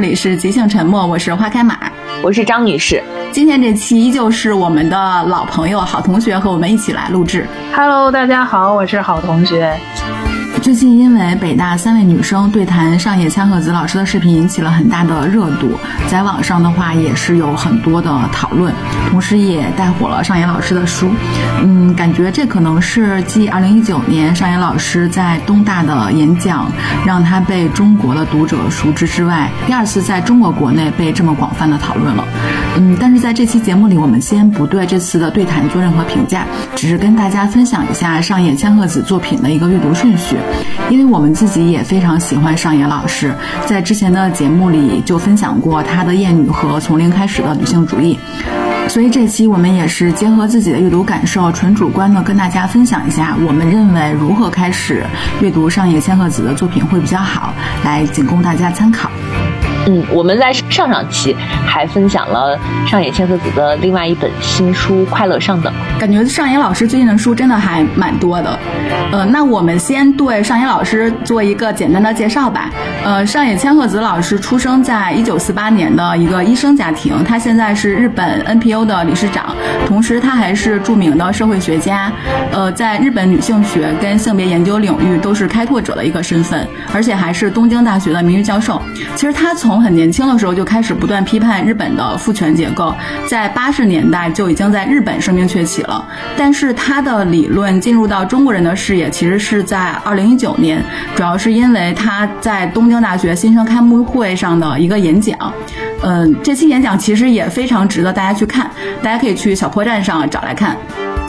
好，这里是即兴沉默，我是花开马，我是张女士。今天这期依旧是我们的老朋友好同学和我们一起来录制。Hello，大家好，我是好同学。最近因为北大三位女生对谈上野千鹤子老师的视频引起了很大的热度，在网上的话也是有很多的讨论，同时也带火了上野老师的书。嗯，感觉这可能是继2019年上野老师在东大的演讲让他被中国的读者熟知之外，第二次在中国国内被这么广泛的讨论了。嗯，但是在这期节目里，我们先不对这次的对谈做任何评价，只是跟大家分享一下上野千鹤子作品的一个阅读顺序。因为我们自己也非常喜欢上野老师，在之前的节目里就分享过他的《厌女》和《从零开始的女性主义》，所以这期我们也是结合自己的阅读感受，纯主观的跟大家分享一下，我们认为如何开始阅读上野千鹤子的作品会比较好，来仅供大家参考。嗯，我们在上上期还分享了上野千鹤子的另外一本新书《快乐上等》，感觉上野老师最近的书真的还蛮多的。呃，那我们先对上野老师做一个简单的介绍吧。呃，上野千鹤子老师出生在一九四八年的一个医生家庭，他现在是日本 NPO 的理事长，同时他还是著名的社会学家。呃，在日本女性学跟性别研究领域都是开拓者的一个身份，而且还是东京大学的名誉教授。其实他从很年轻的时候就开始不断批判日本的父权结构，在八十年代就已经在日本声名鹊起了。但是他的理论进入到中国人的视野，其实是在二零一九年，主要是因为他在东京大学新生开幕会上的一个演讲。嗯，这期演讲其实也非常值得大家去看，大家可以去小破站上找来看。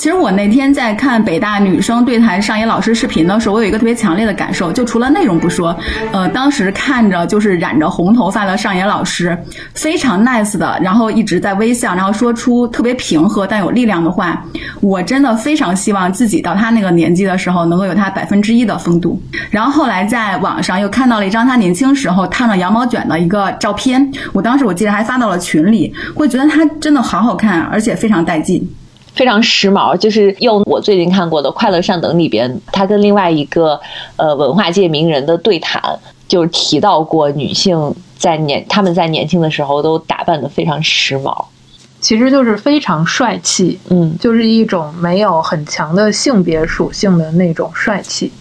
其实我那天在看北大女生对谈上野老师视频的时候，我有一个特别强烈的感受，就除了内容不说，呃，当时看着就是染着红头发的上野老师，非常 nice 的，然后一直在微笑，然后说出特别平和但有力量的话，我真的非常希望自己到他那个年纪的时候，能够有他百分之一的风度。然后后来在网上又看到了一张他年轻时候烫着羊毛卷的一个照片，我当时我记得还发到了群里，会觉得他真的好好看，而且非常带劲。非常时髦，就是用我最近看过的《快乐上等》里边，他跟另外一个呃文化界名人的对谈，就是提到过女性在年他们在年轻的时候都打扮的非常时髦，其实就是非常帅气，嗯，就是一种没有很强的性别属性的那种帅气。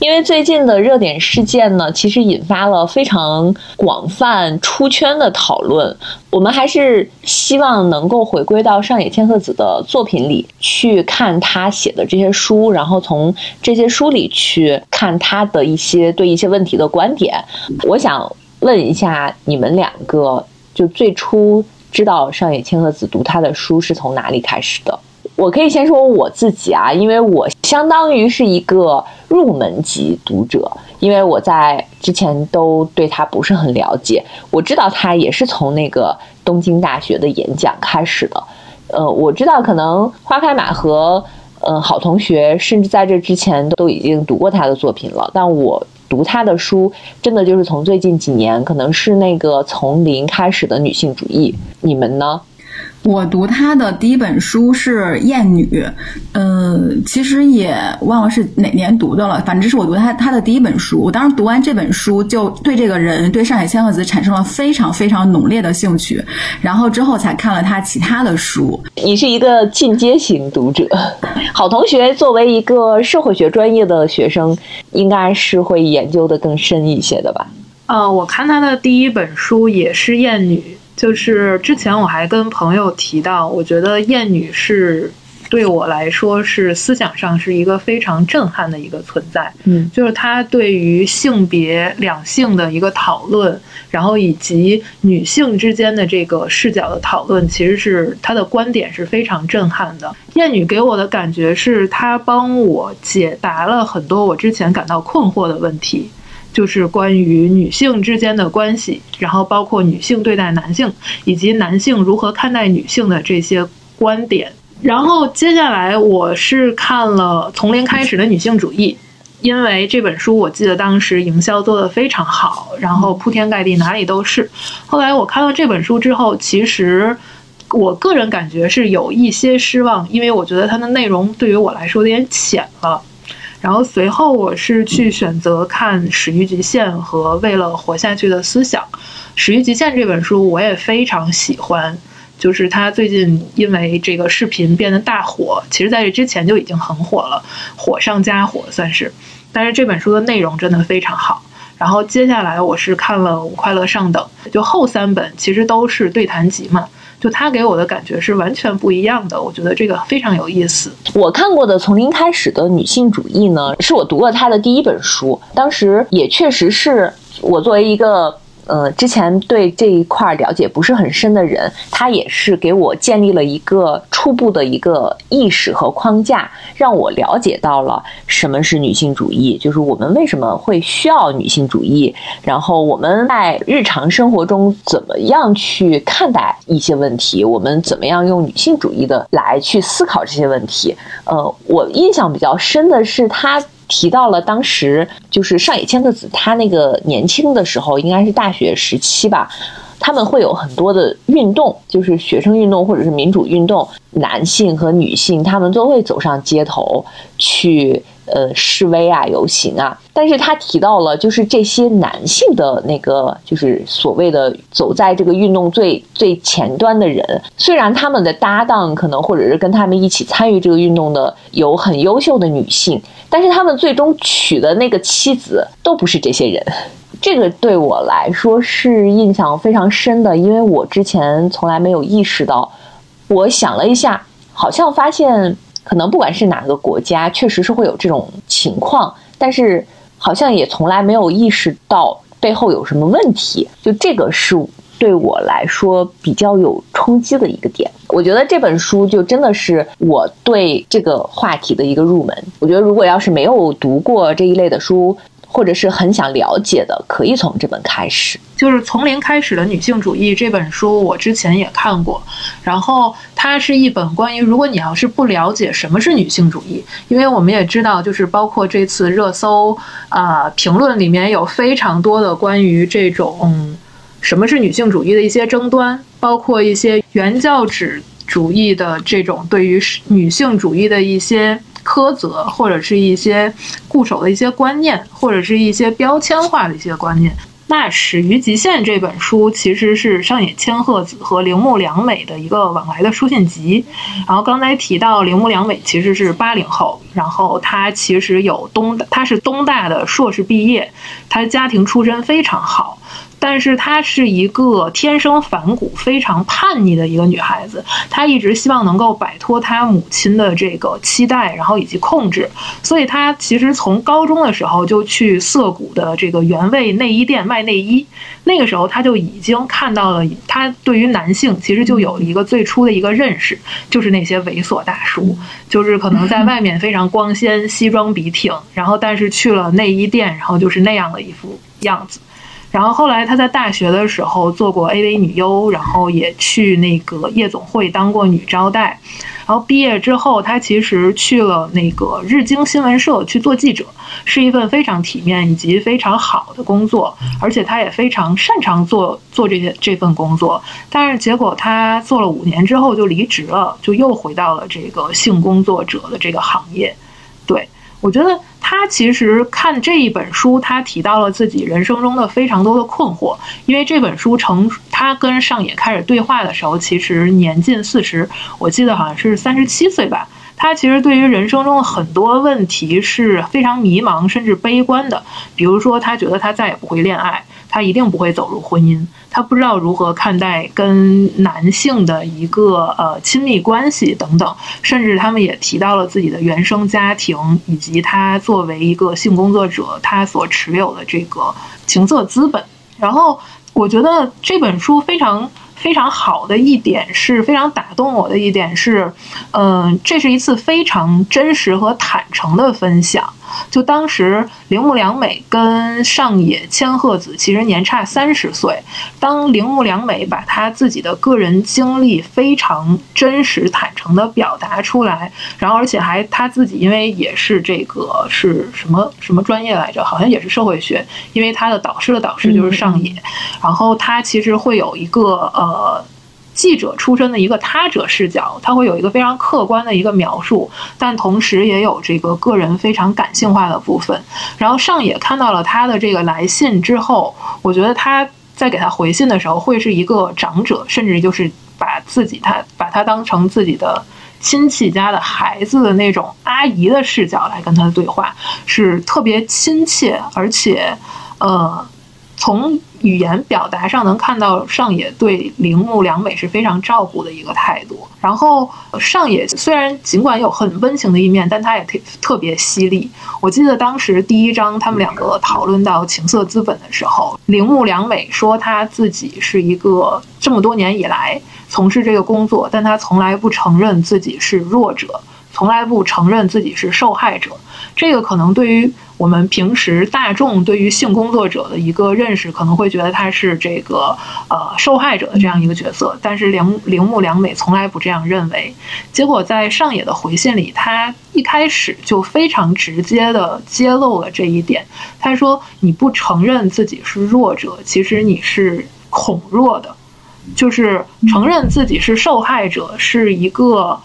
因为最近的热点事件呢，其实引发了非常广泛出圈的讨论。我们还是希望能够回归到上野千鹤子的作品里去看他写的这些书，然后从这些书里去看他的一些对一些问题的观点。我想问一下你们两个，就最初知道上野千鹤子读他的书是从哪里开始的？我可以先说我自己啊，因为我相当于是一个入门级读者，因为我在之前都对他不是很了解。我知道他也是从那个东京大学的演讲开始的。呃，我知道可能花开马和呃好同学，甚至在这之前都已经读过他的作品了。但我读他的书，真的就是从最近几年，可能是那个从零开始的女性主义。你们呢？我读他的第一本书是《厌女》，嗯，其实也忘了是哪年读的了。反正是我读他他的第一本书。我当时读完这本书，就对这个人，对上海千鹤子产生了非常非常浓烈的兴趣。然后之后才看了他其他的书。你是一个进阶型读者，好同学作为一个社会学专业的学生，应该是会研究的更深一些的吧？呃，我看他的第一本书也是《厌女》。就是之前我还跟朋友提到，我觉得厌女是对我来说是思想上是一个非常震撼的一个存在。嗯，就是她对于性别两性的一个讨论，然后以及女性之间的这个视角的讨论，其实是她的观点是非常震撼的。厌女给我的感觉是她帮我解答了很多我之前感到困惑的问题。就是关于女性之间的关系，然后包括女性对待男性，以及男性如何看待女性的这些观点。然后接下来我是看了《从零开始的女性主义》，因为这本书我记得当时营销做得非常好，然后铺天盖地哪里都是。后来我看了这本书之后，其实我个人感觉是有一些失望，因为我觉得它的内容对于我来说有点浅了。然后随后我是去选择看《始于极限》和《为了活下去的思想》。《始于极限》这本书我也非常喜欢，就是它最近因为这个视频变得大火，其实在这之前就已经很火了，火上加火算是。但是这本书的内容真的非常好。然后接下来我是看了《快乐上等》，就后三本其实都是对谈集嘛。就他给我的感觉是完全不一样的，我觉得这个非常有意思。我看过的《从零开始的女性主义》呢，是我读了他的第一本书，当时也确实是我作为一个。呃，之前对这一块儿了解不是很深的人，他也是给我建立了一个初步的一个意识和框架，让我了解到了什么是女性主义，就是我们为什么会需要女性主义，然后我们在日常生活中怎么样去看待一些问题，我们怎么样用女性主义的来去思考这些问题。呃，我印象比较深的是他。提到了当时就是上野千鹤子，她那个年轻的时候，应该是大学时期吧，他们会有很多的运动，就是学生运动或者是民主运动，男性和女性他们都会走上街头去。呃，示威啊，游行啊，但是他提到了，就是这些男性的那个，就是所谓的走在这个运动最最前端的人，虽然他们的搭档可能或者是跟他们一起参与这个运动的有很优秀的女性，但是他们最终娶的那个妻子都不是这些人，这个对我来说是印象非常深的，因为我之前从来没有意识到，我想了一下，好像发现。可能不管是哪个国家，确实是会有这种情况，但是好像也从来没有意识到背后有什么问题。就这个是对我来说比较有冲击的一个点。我觉得这本书就真的是我对这个话题的一个入门。我觉得如果要是没有读过这一类的书，或者是很想了解的，可以从这本开始。就是从零开始的女性主义这本书，我之前也看过。然后它是一本关于，如果你要是不了解什么是女性主义，因为我们也知道，就是包括这次热搜啊评论里面有非常多的关于这种什么是女性主义的一些争端，包括一些原教旨主义的这种对于女性主义的一些。苛责或者是一些固守的一些观念，或者是一些标签化的一些观念。那《始于极限》这本书其实是上野千鹤子和铃木良美的一个往来的书信集。然后刚才提到铃木良美其实是八零后，然后她其实有东，她是东大的硕士毕业，她家庭出身非常好。但是她是一个天生反骨、非常叛逆的一个女孩子。她一直希望能够摆脱她母亲的这个期待，然后以及控制。所以她其实从高中的时候就去涩谷的这个原味内衣店卖内衣。那个时候她就已经看到了，她对于男性其实就有一个最初的一个认识，就是那些猥琐大叔，就是可能在外面非常光鲜、西装笔挺，然后但是去了内衣店，然后就是那样的一副样子。然后后来他在大学的时候做过 AV 女优，然后也去那个夜总会当过女招待。然后毕业之后，他其实去了那个日经新闻社去做记者，是一份非常体面以及非常好的工作，而且他也非常擅长做做这些这份工作。但是结果他做了五年之后就离职了，就又回到了这个性工作者的这个行业。我觉得。他其实看这一本书，他提到了自己人生中的非常多的困惑。因为这本书成，他跟上野开始对话的时候，其实年近四十，我记得好像是三十七岁吧。他其实对于人生中的很多问题是非常迷茫甚至悲观的。比如说，他觉得他再也不会恋爱，他一定不会走入婚姻，他不知道如何看待跟男性的一个呃亲密关系等等。甚至他们也提到了自己的原生家庭，以及他作为一个性工作者，他所持有的这个情色资本。然后，我觉得这本书非常。非常好的一点是非常打动我的一点是，嗯，这是一次非常真实和坦诚的分享。就当时铃木良美跟上野千鹤子其实年差三十岁，当铃木良美把她自己的个人经历非常真实坦诚的表达出来，然后而且还她自己因为也是这个是什么什么专业来着，好像也是社会学，因为她的导师的导师就是上野，然后她其实会有一个呃。记者出身的一个他者视角，他会有一个非常客观的一个描述，但同时也有这个个人非常感性化的部分。然后上野看到了他的这个来信之后，我觉得他在给他回信的时候，会是一个长者，甚至就是把自己他把他当成自己的亲戚家的孩子的那种阿姨的视角来跟他对话，是特别亲切，而且呃。从语言表达上能看到上野对铃木良美是非常照顾的一个态度。然后上野虽然尽管有很温情的一面，但他也特特别犀利。我记得当时第一章他们两个讨论到情色资本的时候，铃木良美说他自己是一个这么多年以来从事这个工作，但他从来不承认自己是弱者，从来不承认自己是受害者。这个可能对于我们平时大众对于性工作者的一个认识，可能会觉得他是这个呃受害者的这样一个角色，但是铃铃木良美从来不这样认为。结果在上野的回信里，他一开始就非常直接的揭露了这一点。他说：“你不承认自己是弱者，其实你是恐弱的，就是承认自己是受害者是一个。”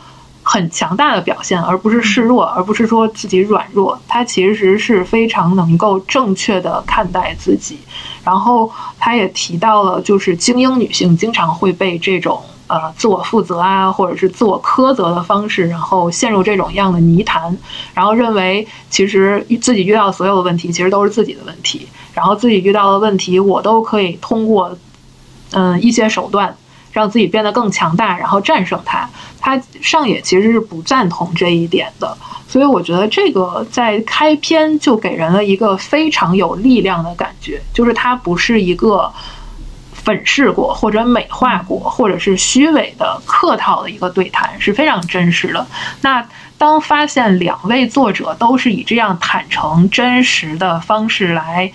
很强大的表现，而不是示弱，而不是说自己软弱。他其实是非常能够正确的看待自己。然后他也提到了，就是精英女性经常会被这种呃自我负责啊，或者是自我苛责的方式，然后陷入这种样的泥潭，然后认为其实自己遇到所有的问题，其实都是自己的问题。然后自己遇到的问题，我都可以通过嗯一些手段。让自己变得更强大，然后战胜他。他上野其实是不赞同这一点的，所以我觉得这个在开篇就给人了一个非常有力量的感觉，就是他不是一个粉饰过或者美化过或者是虚伪的客套的一个对谈，是非常真实的。那当发现两位作者都是以这样坦诚真实的方式来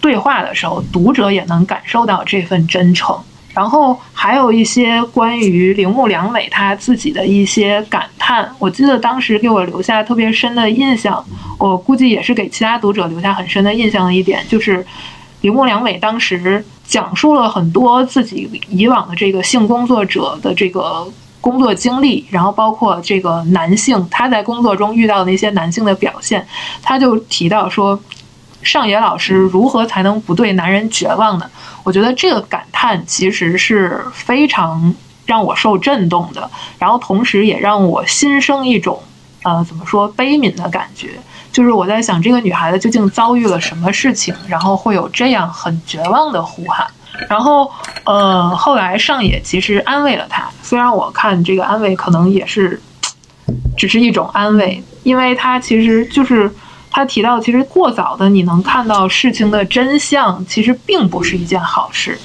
对话的时候，读者也能感受到这份真诚。然后还有一些关于铃木良美她自己的一些感叹，我记得当时给我留下特别深的印象，我估计也是给其他读者留下很深的印象的一点，就是铃木良美当时讲述了很多自己以往的这个性工作者的这个工作经历，然后包括这个男性他在工作中遇到的那些男性的表现，他就提到说。上野老师如何才能不对男人绝望呢？我觉得这个感叹其实是非常让我受震动的，然后同时也让我心生一种呃怎么说悲悯的感觉。就是我在想，这个女孩子究竟遭遇了什么事情，然后会有这样很绝望的呼喊。然后呃，后来上野其实安慰了她，虽然我看这个安慰可能也是只是一种安慰，因为她其实就是。他提到，其实过早的你能看到事情的真相，其实并不是一件好事，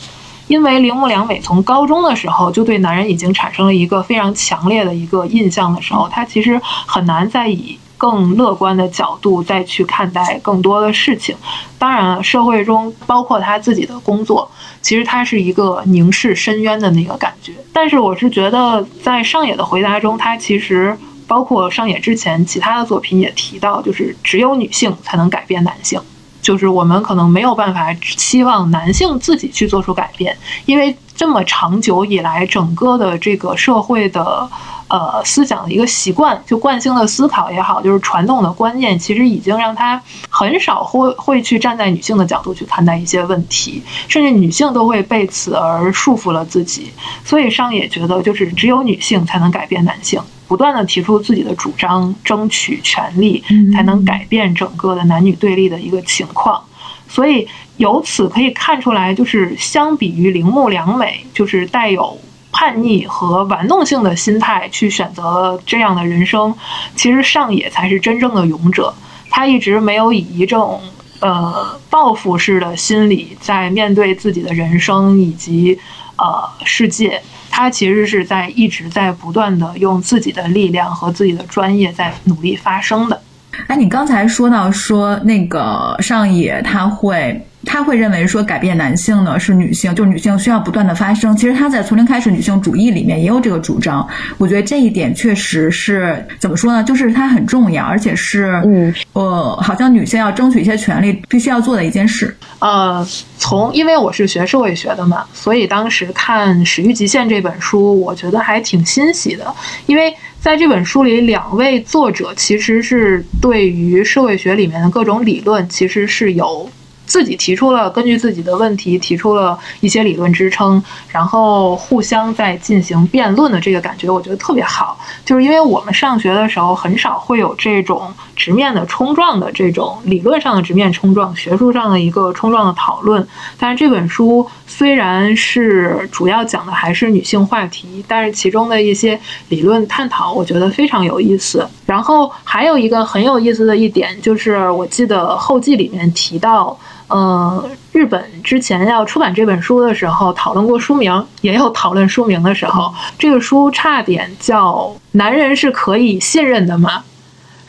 因为铃木良美从高中的时候就对男人已经产生了一个非常强烈的一个印象的时候，他其实很难再以更乐观的角度再去看待更多的事情。当然了，社会中包括他自己的工作，其实他是一个凝视深渊的那个感觉。但是我是觉得，在上野的回答中，他其实。包括上野之前其他的作品也提到，就是只有女性才能改变男性，就是我们可能没有办法期望男性自己去做出改变，因为这么长久以来，整个的这个社会的。呃，思想的一个习惯，就惯性的思考也好，就是传统的观念，其实已经让他很少会会去站在女性的角度去看待一些问题，甚至女性都会被此而束缚了自己。所以上野觉得，就是只有女性才能改变男性，不断的提出自己的主张，争取权利，才能改变整个的男女对立的一个情况。所以由此可以看出来，就是相比于铃木良美，就是带有。叛逆和玩弄性的心态去选择这样的人生，其实上野才是真正的勇者。他一直没有以一种呃报复式的心理在面对自己的人生以及呃世界，他其实是在一直在不断的用自己的力量和自己的专业在努力发声的。哎，你刚才说到说那个上野他会。他会认为说改变男性呢是女性，就是女性需要不断的发生。其实他在从零开始女性主义里面也有这个主张。我觉得这一点确实是怎么说呢？就是它很重要，而且是嗯呃，好像女性要争取一些权利必须要做的一件事。呃，从因为我是学社会学的嘛，所以当时看《始于极限》这本书，我觉得还挺欣喜的，因为在这本书里，两位作者其实是对于社会学里面的各种理论，其实是有。自己提出了根据自己的问题提出了一些理论支撑，然后互相在进行辩论的这个感觉，我觉得特别好。就是因为我们上学的时候很少会有这种直面的冲撞的这种理论上的直面冲撞，学术上的一个冲撞的讨论。但是这本书虽然是主要讲的还是女性话题，但是其中的一些理论探讨，我觉得非常有意思。然后还有一个很有意思的一点，就是我记得后记里面提到。呃，日本之前要出版这本书的时候，讨论过书名，也有讨论书名的时候，这个书差点叫《男人是可以信任的吗》，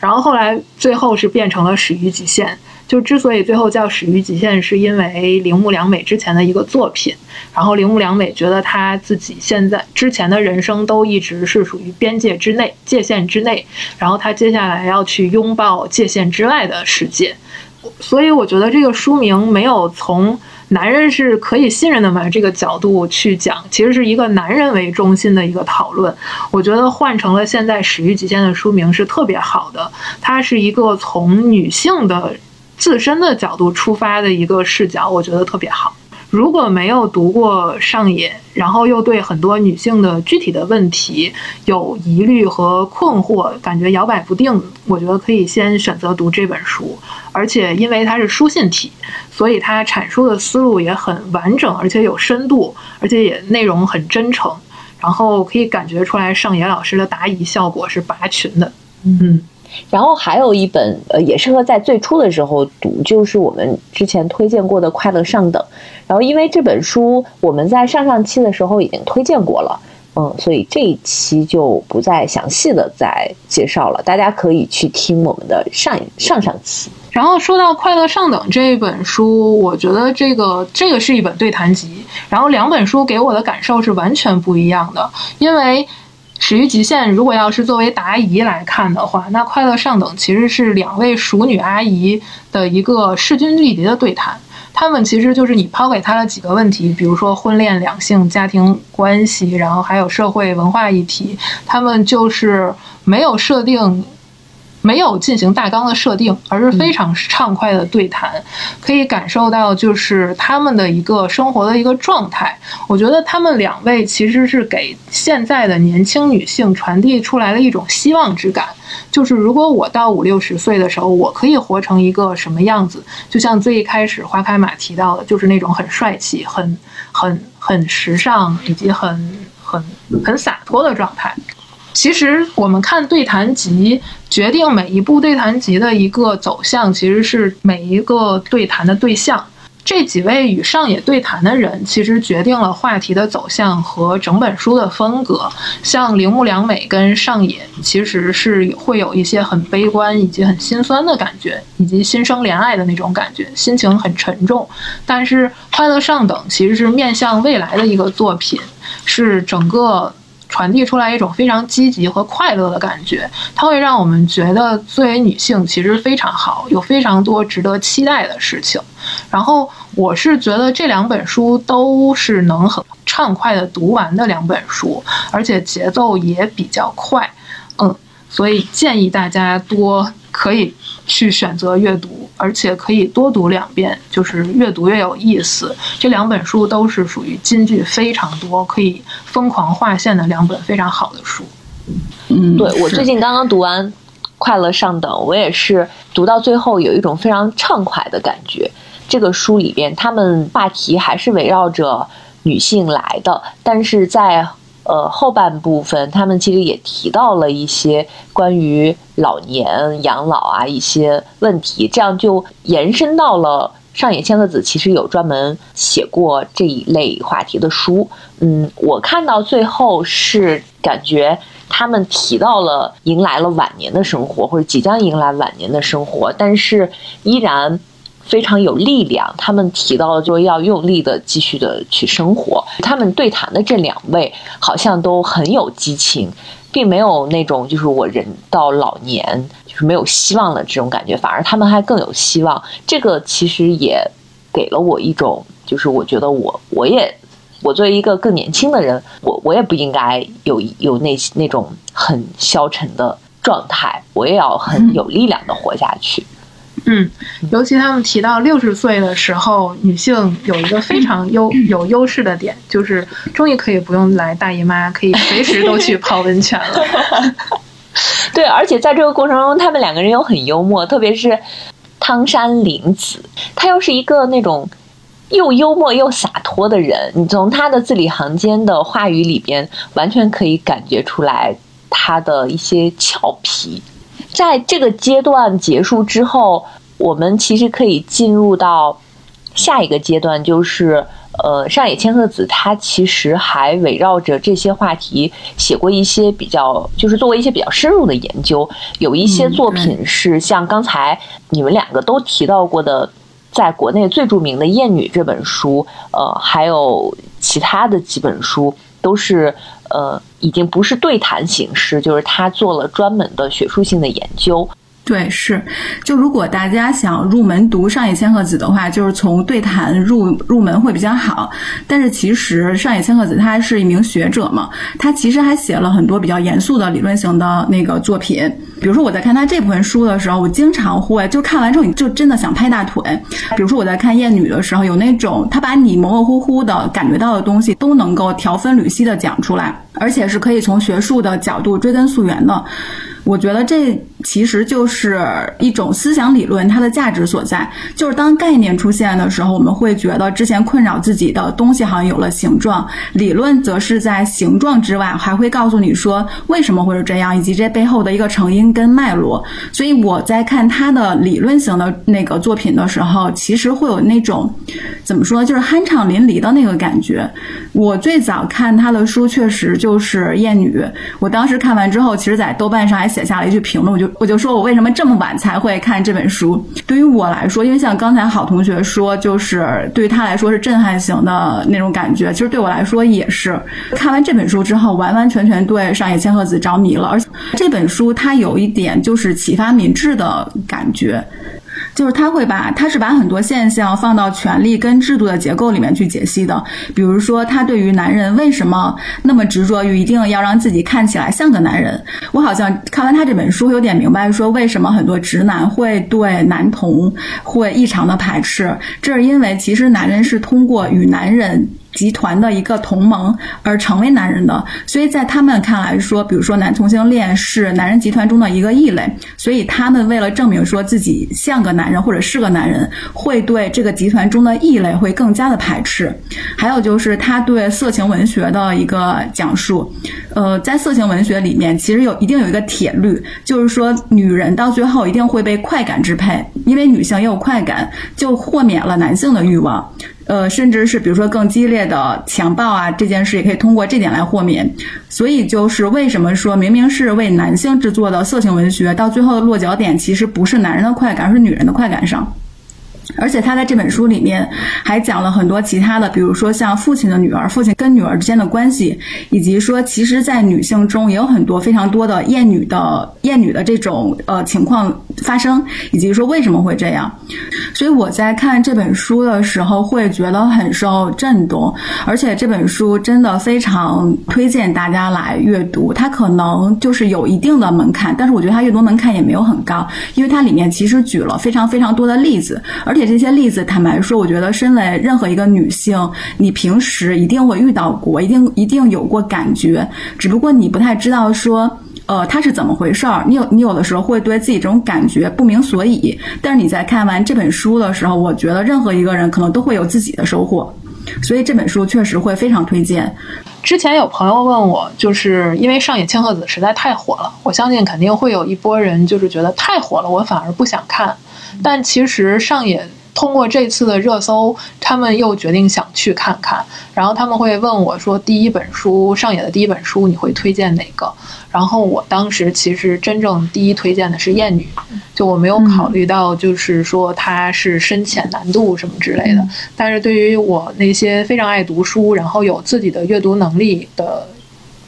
然后后来最后是变成了《始于极限》。就之所以最后叫《始于极限》，是因为铃木良美之前的一个作品，然后铃木良美觉得他自己现在之前的人生都一直是属于边界之内、界限之内，然后他接下来要去拥抱界限之外的世界。所以我觉得这个书名没有从男人是可以信任的嘛这个角度去讲，其实是一个男人为中心的一个讨论。我觉得换成了现在《始于极限》的书名是特别好的，它是一个从女性的自身的角度出发的一个视角，我觉得特别好。如果没有读过上野，然后又对很多女性的具体的问题有疑虑和困惑，感觉摇摆不定，我觉得可以先选择读这本书。而且因为它是书信体，所以它阐述的思路也很完整，而且有深度，而且也内容很真诚。然后可以感觉出来上野老师的答疑效果是拔群的。嗯。然后还有一本，呃，也适合在最初的时候读，就是我们之前推荐过的《快乐上等》。然后因为这本书我们在上上期的时候已经推荐过了，嗯，所以这一期就不再详细的再介绍了，大家可以去听我们的上上上期。然后说到《快乐上等》这一本书，我觉得这个这个是一本对谈集，然后两本书给我的感受是完全不一样的，因为。始于极限，如果要是作为答疑来看的话，那快乐上等其实是两位熟女阿姨的一个势均力敌的对谈。他们其实就是你抛给他的几个问题，比如说婚恋、两性、家庭关系，然后还有社会文化议题，他们就是没有设定。没有进行大纲的设定，而是非常畅快的对谈，可以感受到就是他们的一个生活的一个状态。我觉得他们两位其实是给现在的年轻女性传递出来了一种希望之感，就是如果我到五六十岁的时候，我可以活成一个什么样子？就像最一开始花开马提到的，就是那种很帅气、很很很时尚以及很很很洒脱的状态。其实我们看对谈集，决定每一部对谈集的一个走向，其实是每一个对谈的对象。这几位与上野对谈的人，其实决定了话题的走向和整本书的风格。像铃木良美跟上野，其实是会有一些很悲观以及很心酸的感觉，以及心生怜爱的那种感觉，心情很沉重。但是快乐上等其实是面向未来的一个作品，是整个。传递出来一种非常积极和快乐的感觉，它会让我们觉得作为女性其实非常好，有非常多值得期待的事情。然后我是觉得这两本书都是能很畅快的读完的两本书，而且节奏也比较快，嗯，所以建议大家多可以去选择阅读。而且可以多读两遍，就是越读越有意思。这两本书都是属于金句非常多，可以疯狂划线的两本非常好的书。嗯，对我最近刚刚读完《快乐上等》，我也是读到最后有一种非常畅快的感觉。这个书里边，他们话题还是围绕着女性来的，但是在。呃，后半部分他们其实也提到了一些关于老年养老啊一些问题，这样就延伸到了上野千鹤子其实有专门写过这一类话题的书。嗯，我看到最后是感觉他们提到了迎来了晚年的生活或者即将迎来晚年的生活，但是依然非常有力量。他们提到了就要用力的继续的去生活。他们对谈的这两位好像都很有激情，并没有那种就是我人到老年就是没有希望了这种感觉，反而他们还更有希望。这个其实也给了我一种，就是我觉得我我也我作为一个更年轻的人，我我也不应该有有那那种很消沉的状态，我也要很有力量的活下去。嗯，尤其他们提到六十岁的时候，女性有一个非常优 有优势的点，就是终于可以不用来大姨妈，可以随时都去泡温泉了。对，而且在这个过程中，他们两个人又很幽默，特别是汤山玲子，她又是一个那种又幽默又洒脱的人。你从她的字里行间的话语里边，完全可以感觉出来她的一些俏皮。在这个阶段结束之后，我们其实可以进入到下一个阶段，就是呃，上野千鹤子她其实还围绕着这些话题写过一些比较，就是作为一些比较深入的研究。有一些作品是像刚才你们两个都提到过的，在国内最著名的《艳女》这本书，呃，还有其他的几本书都是。呃，已经不是对谈形式，就是他做了专门的学术性的研究。对，是。就如果大家想入门读上野千鹤子的话，就是从对谈入入门会比较好。但是其实上野千鹤子她是一名学者嘛，她其实还写了很多比较严肃的理论型的那个作品。比如说我在看她这部分书的时候，我经常会就看完之后你就真的想拍大腿。比如说我在看《艳女》的时候，有那种她把你模模糊糊的感觉到的东西都能够条分缕析的讲出来，而且是可以从学术的角度追根溯源的。我觉得这其实就是一种思想理论，它的价值所在。就是当概念出现的时候，我们会觉得之前困扰自己的东西好像有了形状；理论则是在形状之外，还会告诉你说为什么会是这样，以及这背后的一个成因跟脉络。所以我在看他的理论型的那个作品的时候，其实会有那种怎么说，就是酣畅淋漓的那个感觉。我最早看他的书，确实就是《艳女》。我当时看完之后，其实，在豆瓣上还。写下了一句评论，我就我就说我为什么这么晚才会看这本书？对于我来说，因为像刚才好同学说，就是对于他来说是震撼型的那种感觉，其实对我来说也是。看完这本书之后，完完全全对上野千鹤子着迷了，而且这本书它有一点就是启发明智的感觉。就是他会把，他是把很多现象放到权力跟制度的结构里面去解析的。比如说，他对于男人为什么那么执着于一定要让自己看起来像个男人，我好像看完他这本书有点明白，说为什么很多直男会对男同会异常的排斥，这是因为其实男人是通过与男人。集团的一个同盟而成为男人的，所以在他们看来说，比如说男同性恋是男人集团中的一个异类，所以他们为了证明说自己像个男人或者是个男人，会对这个集团中的异类会更加的排斥。还有就是他对色情文学的一个讲述，呃，在色情文学里面，其实有一定有一个铁律，就是说女人到最后一定会被快感支配，因为女性也有快感，就豁免了男性的欲望。呃，甚至是比如说更激烈的强暴啊，这件事也可以通过这点来豁免。所以就是为什么说明明是为男性制作的色情文学，到最后的落脚点其实不是男人的快感，而是女人的快感上。而且他在这本书里面还讲了很多其他的，比如说像父亲的女儿、父亲跟女儿之间的关系，以及说其实，在女性中也有很多非常多的厌女的厌女的这种呃情况发生，以及说为什么会这样。所以我在看这本书的时候会觉得很受震动，而且这本书真的非常推荐大家来阅读。它可能就是有一定的门槛，但是我觉得它阅读门槛也没有很高，因为它里面其实举了非常非常多的例子，而而且。这些例子，坦白说，我觉得身为任何一个女性，你平时一定会遇到过，一定一定有过感觉，只不过你不太知道说，呃，它是怎么回事儿。你有你有的时候会对自己这种感觉不明所以，但是你在看完这本书的时候，我觉得任何一个人可能都会有自己的收获，所以这本书确实会非常推荐。之前有朋友问我，就是因为上野千鹤子实在太火了，我相信肯定会有一波人就是觉得太火了，我反而不想看。但其实上野通过这次的热搜，他们又决定想去看看，然后他们会问我说：“第一本书上野的第一本书你会推荐哪个？”然后我当时其实真正第一推荐的是《艳女》，就我没有考虑到就是说它是深浅难度什么之类的。但是对于我那些非常爱读书，然后有自己的阅读能力的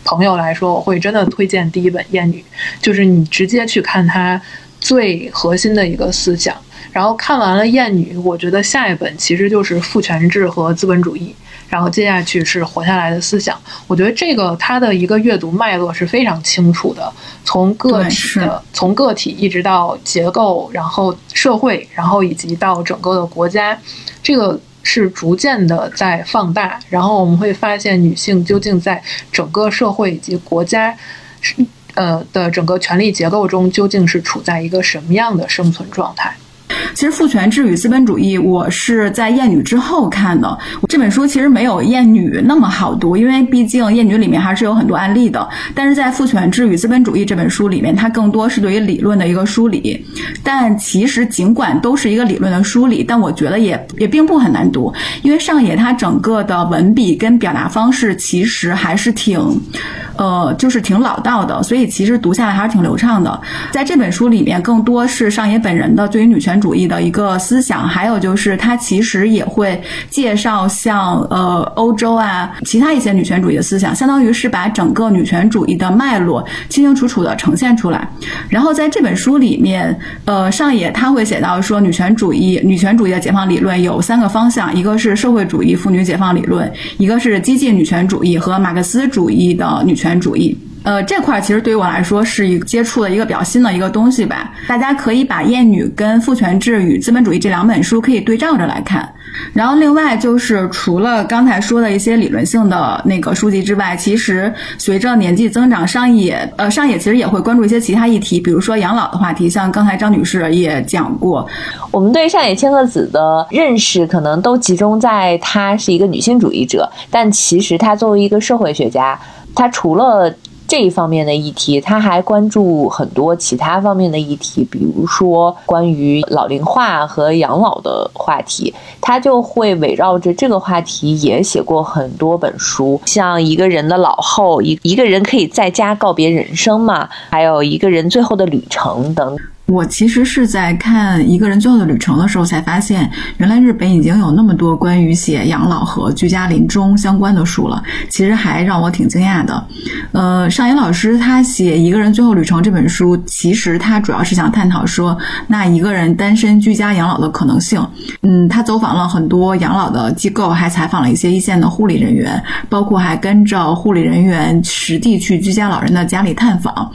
朋友来说，我会真的推荐第一本《艳女》，就是你直接去看它最核心的一个思想。然后看完了《艳女》，我觉得下一本其实就是父权制和资本主义。然后接下去是活下来的思想，我觉得这个它的一个阅读脉络是非常清楚的，从个体的从个体一直到结构，然后社会，然后以及到整个的国家，这个是逐渐的在放大。然后我们会发现女性究竟在整个社会以及国家是呃的整个权力结构中究竟是处在一个什么样的生存状态。其实《父权制与资本主义》，我是在《厌女》之后看的。这本书其实没有《厌女》那么好读，因为毕竟《厌女》里面还是有很多案例的。但是在《父权制与资本主义》这本书里面，它更多是对于理论的一个梳理。但其实尽管都是一个理论的梳理，但我觉得也也并不很难读，因为上野他整个的文笔跟表达方式其实还是挺。呃，就是挺老道的，所以其实读下来还是挺流畅的。在这本书里面，更多是上野本人的对于女权主义你的一个思想，还有就是他其实也会介绍像呃欧洲啊其他一些女权主义的思想，相当于是把整个女权主义的脉络清清楚楚的呈现出来。然后在这本书里面，呃，上野他会写到说，女权主义女权主义的解放理论有三个方向，一个是社会主义妇女解放理论，一个是激进女权主义和马克思主义的女。权主义，呃，这块其实对于我来说是一接触的一个比较新的一个东西吧。大家可以把《厌女》跟《父权制与资本主义》这两本书可以对照着来看。然后另外就是除了刚才说的一些理论性的那个书籍之外，其实随着年纪增长，上野呃上野其实也会关注一些其他议题，比如说养老的话题。像刚才张女士也讲过，我们对上野千鹤子的认识可能都集中在她是一个女性主义者，但其实她作为一个社会学家。她除了这一方面的议题，他还关注很多其他方面的议题，比如说关于老龄化和养老的话题，他就会围绕着这个话题也写过很多本书，像一个人的老后，一一个人可以在家告别人生嘛，还有一个人最后的旅程等。我其实是在看一个人最后的旅程的时候，才发现原来日本已经有那么多关于写养老和居家临终相关的书了。其实还让我挺惊讶的。呃，上野老师他写《一个人最后旅程》这本书，其实他主要是想探讨说，那一个人单身居家养老的可能性。嗯，他走访了很多养老的机构，还采访了一些一线的护理人员，包括还跟着护理人员实地去居家老人的家里探访。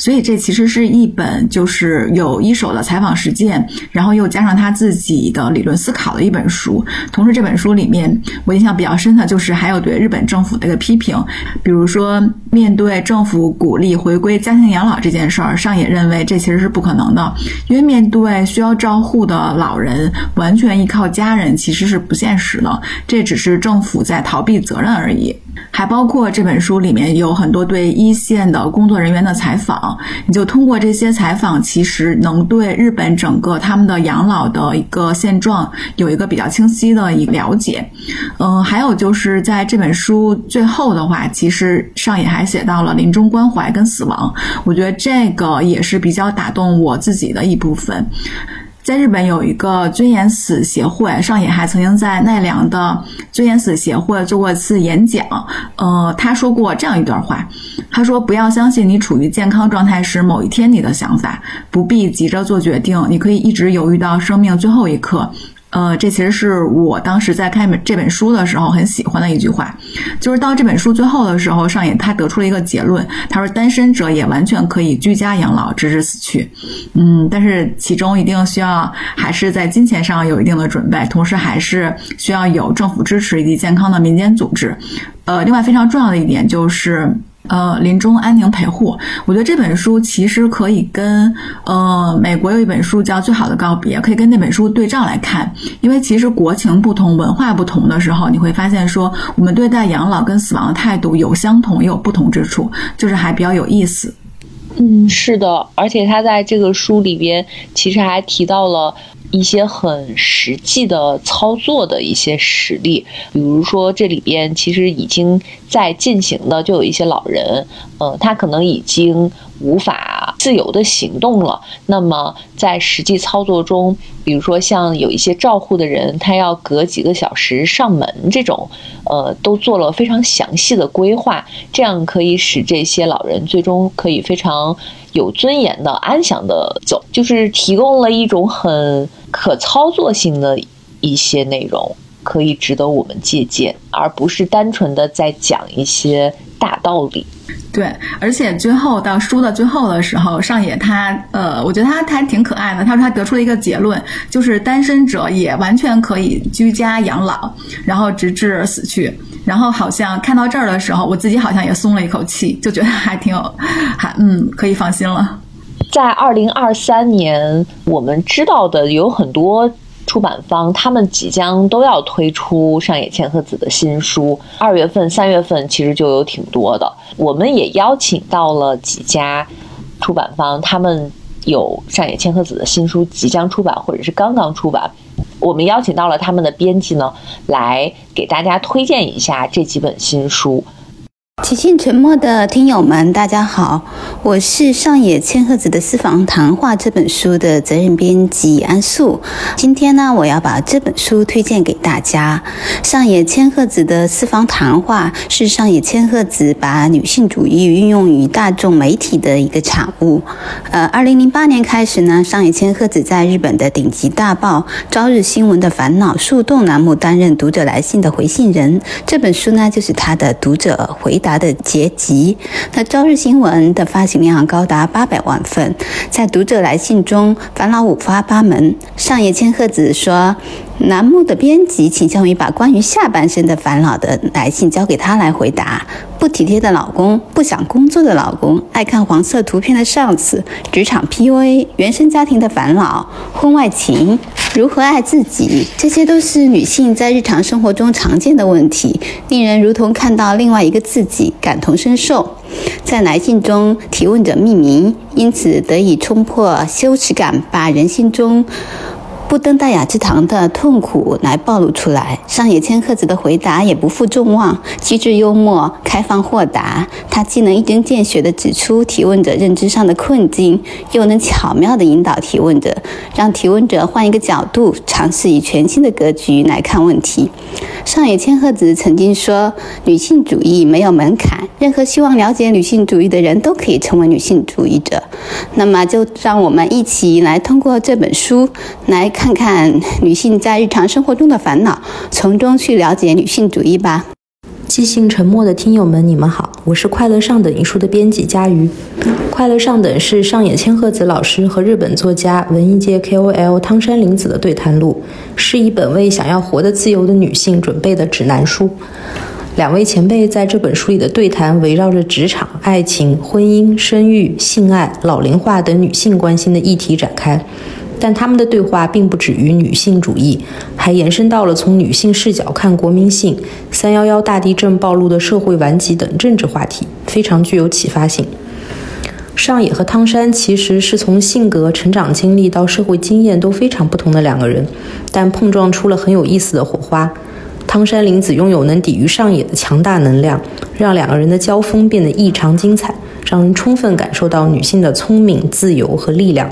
所以这其实是一本就是有一手的采访实践，然后又加上他自己的理论思考的一本书。同时，这本书里面我印象比较深的就是还有对日本政府的一个批评，比如说面对政府鼓励回归家庭养老这件事儿，上野认为这其实是不可能的，因为面对需要照护的老人，完全依靠家人其实是不现实的，这只是政府在逃避责任而已。还包括这本书里面有很多对一线的工作人员的采访，你就通过这些采访，其实能对日本整个他们的养老的一个现状有一个比较清晰的一个了解。嗯，还有就是在这本书最后的话，其实上野还写到了临终关怀跟死亡，我觉得这个也是比较打动我自己的一部分。在日本有一个尊严死协会，上野还曾经在奈良的尊严死协会做过一次演讲。呃，他说过这样一段话，他说：“不要相信你处于健康状态时某一天你的想法，不必急着做决定，你可以一直犹豫到生命最后一刻。”呃，这其实是我当时在看这本书的时候很喜欢的一句话，就是到这本书最后的时候，上野他得出了一个结论，他说单身者也完全可以居家养老，直至死去。嗯，但是其中一定需要还是在金钱上有一定的准备，同时还是需要有政府支持以及健康的民间组织。呃，另外非常重要的一点就是。呃，临终安宁陪护，我觉得这本书其实可以跟呃美国有一本书叫《最好的告别》，可以跟那本书对照来看。因为其实国情不同、文化不同的时候，你会发现说我们对待养老跟死亡的态度有相同也有不同之处，就是还比较有意思。嗯，是的，而且他在这个书里边其实还提到了一些很实际的操作的一些实例，比如说这里边其实已经在进行的，就有一些老人，呃，他可能已经无法自由的行动了。那么在实际操作中，比如说像有一些照护的人，他要隔几个小时上门这种，呃，都做了非常详细的规划，这样可以使这些老人最终可以非常有尊严的、安详的走，就是提供了一种很。可操作性的一些内容可以值得我们借鉴，而不是单纯的在讲一些大道理。对，而且最后到书的最后的时候，上野他呃，我觉得他他还挺可爱的。他说他得出了一个结论，就是单身者也完全可以居家养老，然后直至死去。然后好像看到这儿的时候，我自己好像也松了一口气，就觉得还挺有，还嗯，可以放心了。在二零二三年，我们知道的有很多出版方，他们即将都要推出上野千鹤子的新书。二月份、三月份其实就有挺多的。我们也邀请到了几家出版方，他们有上野千鹤子的新书即将出版，或者是刚刚出版。我们邀请到了他们的编辑呢，来给大家推荐一下这几本新书。起心沉默的听友们，大家好，我是上野千鹤子的私房谈话这本书的责任编辑安素。今天呢，我要把这本书推荐给大家。上野千鹤子的私房谈话是上野千鹤子把女性主义运用于大众媒体的一个产物。呃，二零零八年开始呢，上野千鹤子在日本的顶级大报《朝日新闻》的烦恼树洞栏目担任读者来信的回信人。这本书呢，就是他的读者回答。的结集，那《朝日新闻》的发行量高达八百万份，在读者来信中，烦恼五花八门。上野千鹤子说。栏目的编辑倾向于把关于下半身的烦恼的来信交给他来回答。不体贴的老公，不想工作的老公，爱看黄色图片的上司，职场 PUA，原生家庭的烦恼，婚外情，如何爱自己，这些都是女性在日常生活中常见的问题，令人如同看到另外一个自己，感同身受。在来信中，提问者匿名，因此得以冲破羞耻感，把人性中。不登大雅之堂的痛苦来暴露出来。上野千鹤子的回答也不负众望，机智幽默、开放豁达。他既能一针见血地指出提问者认知上的困境，又能巧妙地引导提问者，让提问者换一个角度，尝试以全新的格局来看问题。上野千鹤子曾经说：“女性主义没有门槛，任何希望了解女性主义的人都可以成为女性主义者。”那么，就让我们一起来通过这本书来。看看女性在日常生活中的烦恼，从中去了解女性主义吧。即兴沉默的听友们，你们好，我是快乐上等一书的编辑佳瑜。快乐上等是上野千鹤子老师和日本作家、文艺界 KOL 汤山玲子的对谈录，是一本为想要活得自由的女性准备的指南书。两位前辈在这本书里的对谈，围绕着职场、爱情、婚姻、生育、性爱、老龄化等女性关心的议题展开。但他们的对话并不止于女性主义，还延伸到了从女性视角看国民性、三幺幺大地震暴露的社会顽疾等政治话题，非常具有启发性。上野和汤山其实是从性格、成长经历到社会经验都非常不同的两个人，但碰撞出了很有意思的火花。汤山林子拥有能抵御上野的强大能量，让两个人的交锋变得异常精彩，让人充分感受到女性的聪明、自由和力量。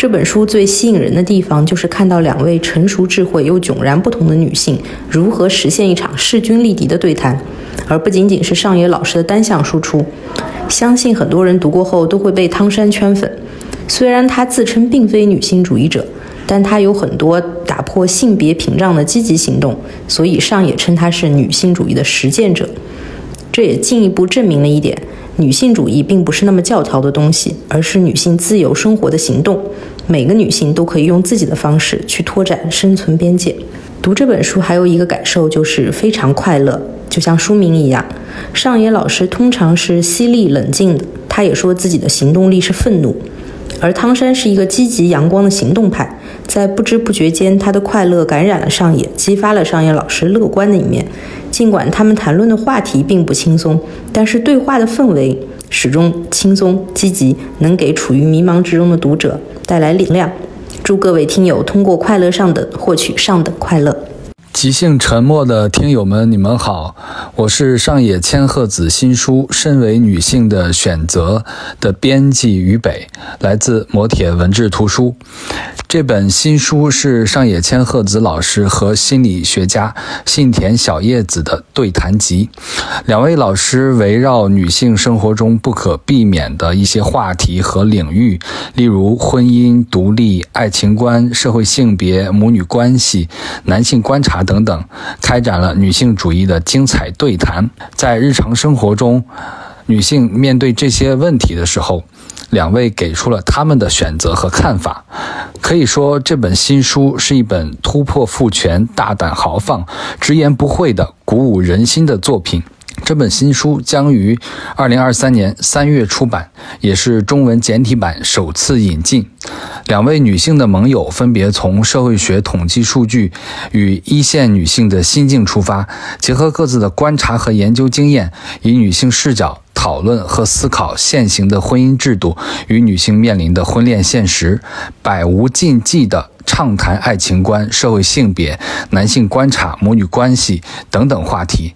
这本书最吸引人的地方，就是看到两位成熟、智慧又迥然不同的女性如何实现一场势均力敌的对谈，而不仅仅是上野老师的单向输出。相信很多人读过后都会被汤山圈粉。虽然他自称并非女性主义者，但他有很多打破性别屏障的积极行动，所以上野称他是女性主义的实践者。这也进一步证明了一点。女性主义并不是那么教条的东西，而是女性自由生活的行动。每个女性都可以用自己的方式去拓展生存边界。读这本书还有一个感受就是非常快乐，就像书名一样。上野老师通常是犀利冷静的，他也说自己的行动力是愤怒。而汤山是一个积极阳光的行动派，在不知不觉间，他的快乐感染了上野，激发了上野老师乐观的一面。尽管他们谈论的话题并不轻松，但是对话的氛围始终轻松积极，能给处于迷茫之中的读者带来力量。祝各位听友通过快乐上等获取上等快乐。即兴沉默的听友们，你们好，我是上野千鹤子新书《身为女性的选择》的编辑于北，来自磨铁文志图书。这本新书是上野千鹤子老师和心理学家信田小叶子的对谈集。两位老师围绕女性生活中不可避免的一些话题和领域，例如婚姻、独立、爱情观、社会性别、母女关系、男性观察。等等，开展了女性主义的精彩对谈。在日常生活中，女性面对这些问题的时候，两位给出了他们的选择和看法。可以说，这本新书是一本突破父权、大胆豪放、直言不讳的鼓舞人心的作品。这本新书将于二零二三年三月出版，也是中文简体版首次引进。两位女性的盟友分别从社会学统计数据与一线女性的心境出发，结合各自的观察和研究经验，以女性视角讨论和思考现行的婚姻制度与女性面临的婚恋现实，百无禁忌的。畅谈爱情观、社会性别、男性观察、母女关系等等话题，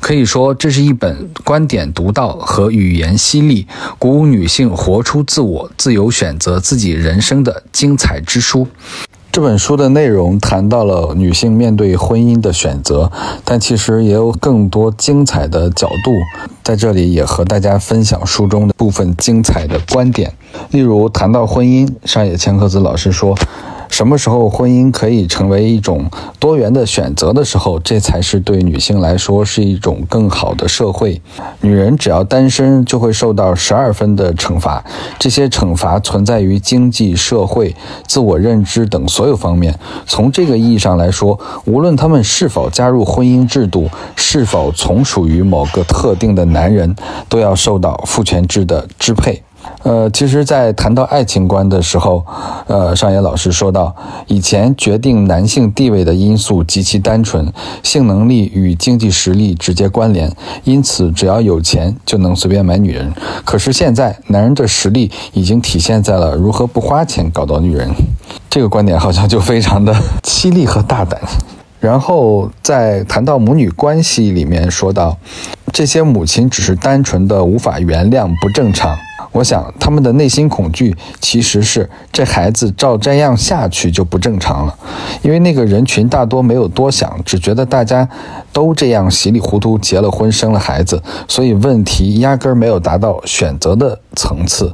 可以说这是一本观点独到和语言犀利，鼓舞女性活出自我、自由选择自己人生的精彩之书。这本书的内容谈到了女性面对婚姻的选择，但其实也有更多精彩的角度，在这里也和大家分享书中的部分精彩的观点。例如谈到婚姻，上野千鹤子老师说。什么时候婚姻可以成为一种多元的选择的时候，这才是对女性来说是一种更好的社会。女人只要单身，就会受到十二分的惩罚，这些惩罚存在于经济社会、自我认知等所有方面。从这个意义上来说，无论她们是否加入婚姻制度，是否从属于某个特定的男人，都要受到父权制的支配。呃，其实，在谈到爱情观的时候，呃，上野老师说到，以前决定男性地位的因素极其单纯，性能力与经济实力直接关联，因此只要有钱就能随便买女人。可是现在，男人的实力已经体现在了如何不花钱搞到女人，这个观点好像就非常的犀利和大胆。然后在谈到母女关系里面说到，这些母亲只是单纯的无法原谅不正常。我想，他们的内心恐惧其实是这孩子照这样下去就不正常了，因为那个人群大多没有多想，只觉得大家都这样稀里糊涂结了婚生了孩子，所以问题压根儿没有达到选择的层次。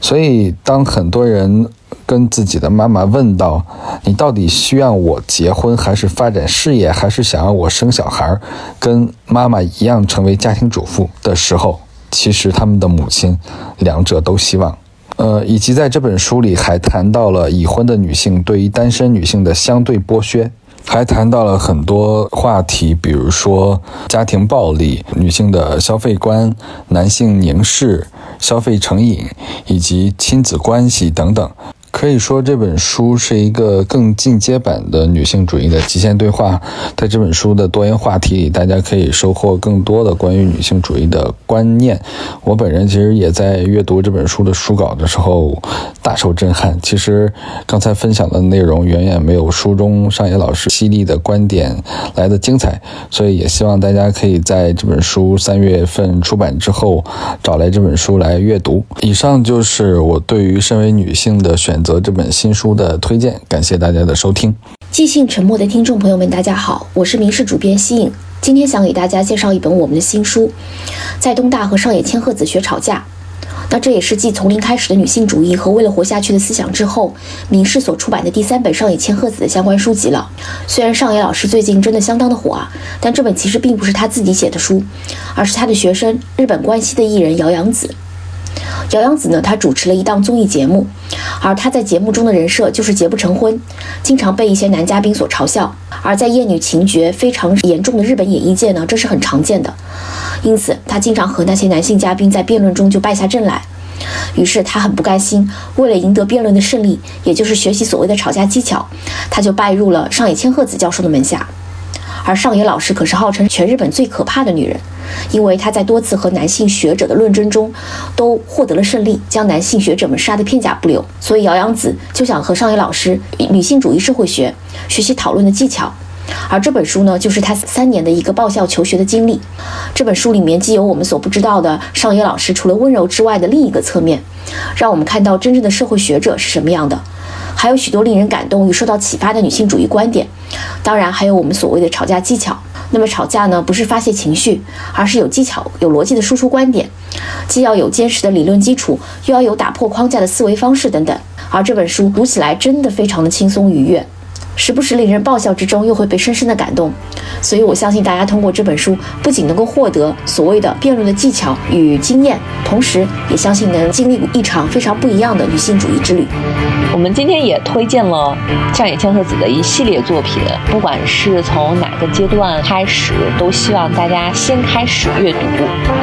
所以，当很多人跟自己的妈妈问到：“你到底需要我结婚，还是发展事业，还是想要我生小孩，跟妈妈一样成为家庭主妇？”的时候，其实他们的母亲，两者都希望，呃，以及在这本书里还谈到了已婚的女性对于单身女性的相对剥削，还谈到了很多话题，比如说家庭暴力、女性的消费观、男性凝视、消费成瘾以及亲子关系等等。可以说这本书是一个更进阶版的女性主义的极限对话。在这本书的多元话题里，大家可以收获更多的关于女性主义的观念。我本人其实也在阅读这本书的书稿的时候大受震撼。其实刚才分享的内容远远没有书中上野老师犀利的观点来的精彩，所以也希望大家可以在这本书三月份出版之后找来这本书来阅读。以上就是我对于身为女性的选。则这本新书的推荐，感谢大家的收听。即兴沉默的听众朋友们，大家好，我是名士主编西影，今天想给大家介绍一本我们的新书，在东大和上野千鹤子学吵架。那这也是继从零开始的女性主义和为了活下去的思想之后，名士所出版的第三本上野千鹤子的相关书籍了。虽然上野老师最近真的相当的火啊，但这本其实并不是他自己写的书，而是他的学生日本关西的艺人姚洋子。姚洋子呢，他主持了一档综艺节目，而他在节目中的人设就是结不成婚，经常被一些男嘉宾所嘲笑。而在厌女情绝非常严重的日本演艺界呢，这是很常见的。因此，他经常和那些男性嘉宾在辩论中就败下阵来。于是他很不甘心，为了赢得辩论的胜利，也就是学习所谓的吵架技巧，他就拜入了上野千鹤子教授的门下。而上野老师可是号称全日本最可怕的女人，因为她在多次和男性学者的论争中都获得了胜利，将男性学者们杀得片甲不留。所以姚洋子就想和上野老师女性主义社会学学习讨论的技巧。而这本书呢，就是他三年的一个报效求学的经历。这本书里面既有我们所不知道的上野老师除了温柔之外的另一个侧面，让我们看到真正的社会学者是什么样的。还有许多令人感动与受到启发的女性主义观点，当然还有我们所谓的吵架技巧。那么吵架呢，不是发泄情绪，而是有技巧、有逻辑的输出观点，既要有坚实的理论基础，又要有打破框架的思维方式等等。而这本书读起来真的非常的轻松愉悦。时不时令人爆笑之中，又会被深深的感动，所以我相信大家通过这本书，不仅能够获得所谓的辩论的技巧与经验，同时也相信能经历一场非常不一样的女性主义之旅。我们今天也推荐了上野千鹤子的一系列作品，不管是从哪个阶段开始，都希望大家先开始阅读，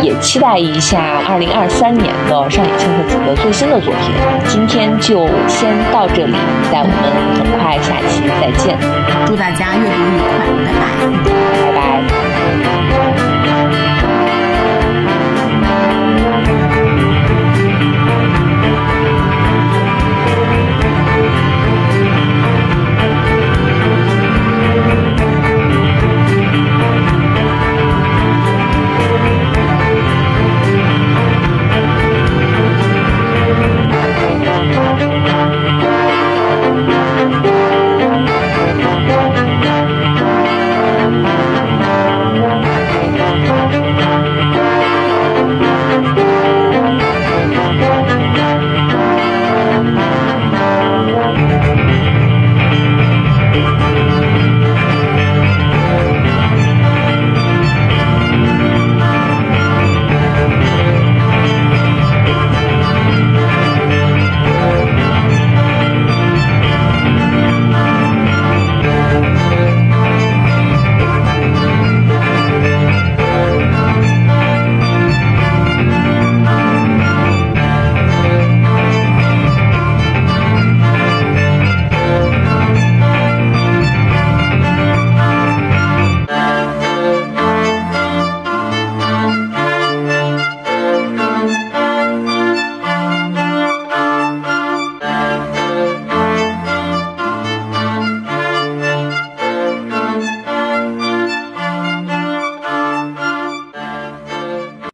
也期待一下二零二三年的上野千鹤子的最新的作品。今天就先到这里，在我们很快下期再见，祝大家阅读愉快。